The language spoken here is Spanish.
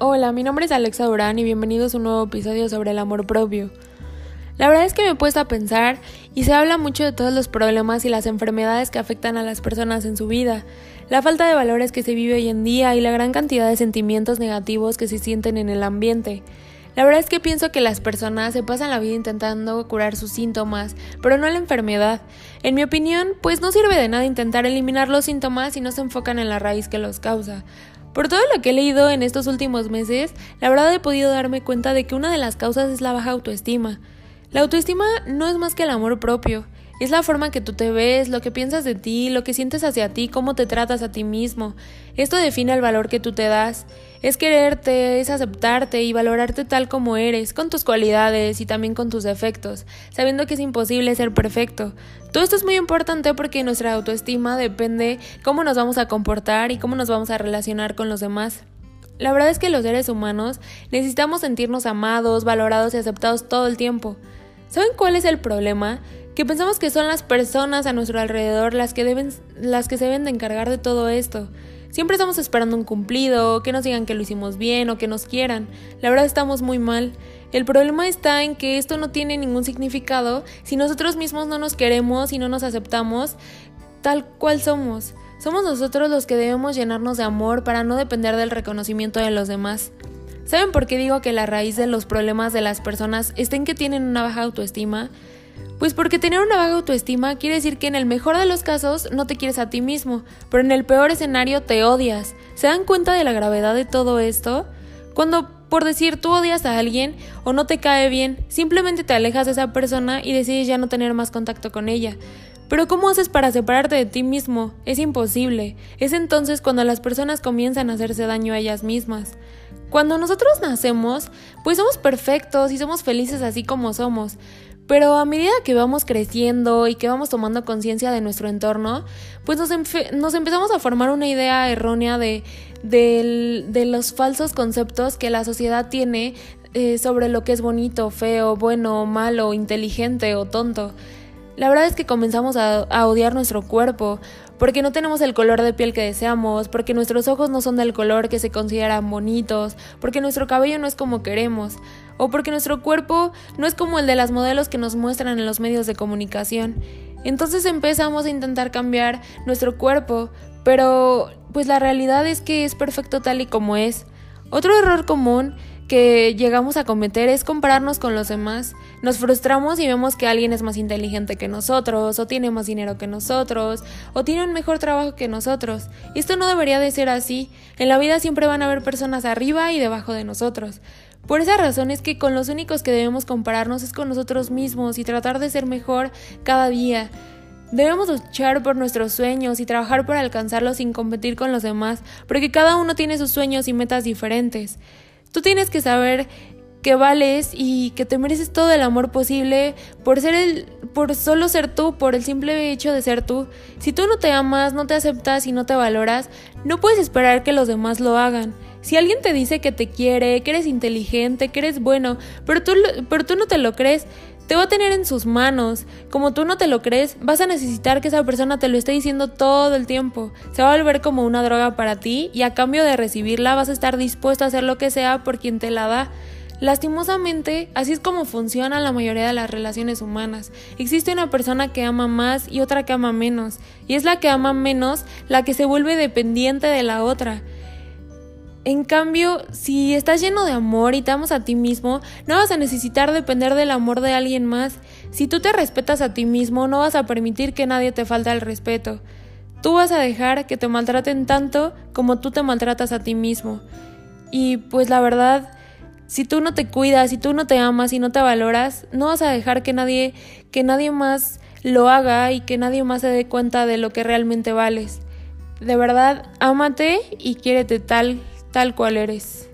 Hola, mi nombre es Alexa Durán y bienvenidos a un nuevo episodio sobre el amor propio. La verdad es que me he puesto a pensar y se habla mucho de todos los problemas y las enfermedades que afectan a las personas en su vida, la falta de valores que se vive hoy en día y la gran cantidad de sentimientos negativos que se sienten en el ambiente. La verdad es que pienso que las personas se pasan la vida intentando curar sus síntomas, pero no la enfermedad. En mi opinión, pues no sirve de nada intentar eliminar los síntomas si no se enfocan en la raíz que los causa. Por todo lo que he leído en estos últimos meses, la verdad he podido darme cuenta de que una de las causas es la baja autoestima. La autoestima no es más que el amor propio, es la forma en que tú te ves, lo que piensas de ti, lo que sientes hacia ti, cómo te tratas a ti mismo. Esto define el valor que tú te das. Es quererte, es aceptarte y valorarte tal como eres, con tus cualidades y también con tus defectos, sabiendo que es imposible ser perfecto. Todo esto es muy importante porque nuestra autoestima depende cómo nos vamos a comportar y cómo nos vamos a relacionar con los demás. La verdad es que los seres humanos necesitamos sentirnos amados, valorados y aceptados todo el tiempo. ¿Saben cuál es el problema? que pensamos que son las personas a nuestro alrededor las que deben las que se deben de encargar de todo esto. Siempre estamos esperando un cumplido, que nos digan que lo hicimos bien o que nos quieran. La verdad estamos muy mal. El problema está en que esto no tiene ningún significado si nosotros mismos no nos queremos y no nos aceptamos tal cual somos. Somos nosotros los que debemos llenarnos de amor para no depender del reconocimiento de los demás. ¿Saben por qué digo que la raíz de los problemas de las personas está en que tienen una baja autoestima? Pues porque tener una baja autoestima quiere decir que en el mejor de los casos no te quieres a ti mismo, pero en el peor escenario te odias. ¿Se dan cuenta de la gravedad de todo esto? Cuando, por decir, tú odias a alguien o no te cae bien, simplemente te alejas de esa persona y decides ya no tener más contacto con ella. Pero ¿cómo haces para separarte de ti mismo? Es imposible. Es entonces cuando las personas comienzan a hacerse daño a ellas mismas. Cuando nosotros nacemos, pues somos perfectos y somos felices así como somos. Pero a medida que vamos creciendo y que vamos tomando conciencia de nuestro entorno, pues nos, empezamos a formar una idea errónea de, de, los falsos conceptos que la sociedad tiene eh, sobre lo que es bonito, feo, bueno, malo, inteligente o tonto. La verdad es que comenzamos a, a odiar nuestro cuerpo, porque no tenemos el color de piel que deseamos, porque nuestros ojos no son del color que se consideran bonitos, porque nuestro cabello no es como queremos, o porque nuestro cuerpo no es como el de las modelos que nos muestran en los medios de comunicación. Entonces empezamos a intentar cambiar nuestro cuerpo, pero pues la realidad es que es perfecto tal y como es. Otro error común que llegamos a cometer es compararnos con los demás. Nos frustramos y vemos que alguien es más inteligente que nosotros, o tiene más dinero que nosotros, o tiene un mejor trabajo que nosotros. Esto no debería de ser así. En la vida siempre van a haber personas arriba y debajo de nosotros. Por esa razón es que con los únicos que debemos compararnos es con nosotros mismos y tratar de ser mejor cada día. Debemos luchar por nuestros sueños y trabajar por alcanzarlos sin competir con los demás, porque cada uno tiene sus sueños y metas diferentes. Tú tienes que saber que vales y que te mereces todo el amor posible por ser el por solo ser tú, por el simple hecho de ser tú. Si tú no te amas, no te aceptas y no te valoras, no puedes esperar que los demás lo hagan. Si alguien te dice que te quiere, que eres inteligente, que eres bueno, pero tú, pero tú no te lo crees, te va a tener en sus manos. Como tú no te lo crees, vas a necesitar que esa persona te lo esté diciendo todo el tiempo. Se va a volver como una droga para ti y a cambio de recibirla vas a estar dispuesto a hacer lo que sea por quien te la da. Lastimosamente, así es como funciona la mayoría de las relaciones humanas. Existe una persona que ama más y otra que ama menos, y es la que ama menos la que se vuelve dependiente de la otra. En cambio, si estás lleno de amor y te amas a ti mismo, no vas a necesitar depender del amor de alguien más. Si tú te respetas a ti mismo, no vas a permitir que nadie te falte el respeto. Tú vas a dejar que te maltraten tanto como tú te maltratas a ti mismo. Y pues la verdad, si tú no te cuidas, si tú no te amas y no te valoras, no vas a dejar que nadie que nadie más lo haga y que nadie más se dé cuenta de lo que realmente vales. De verdad, ámate y quiérete tal tal cual eres.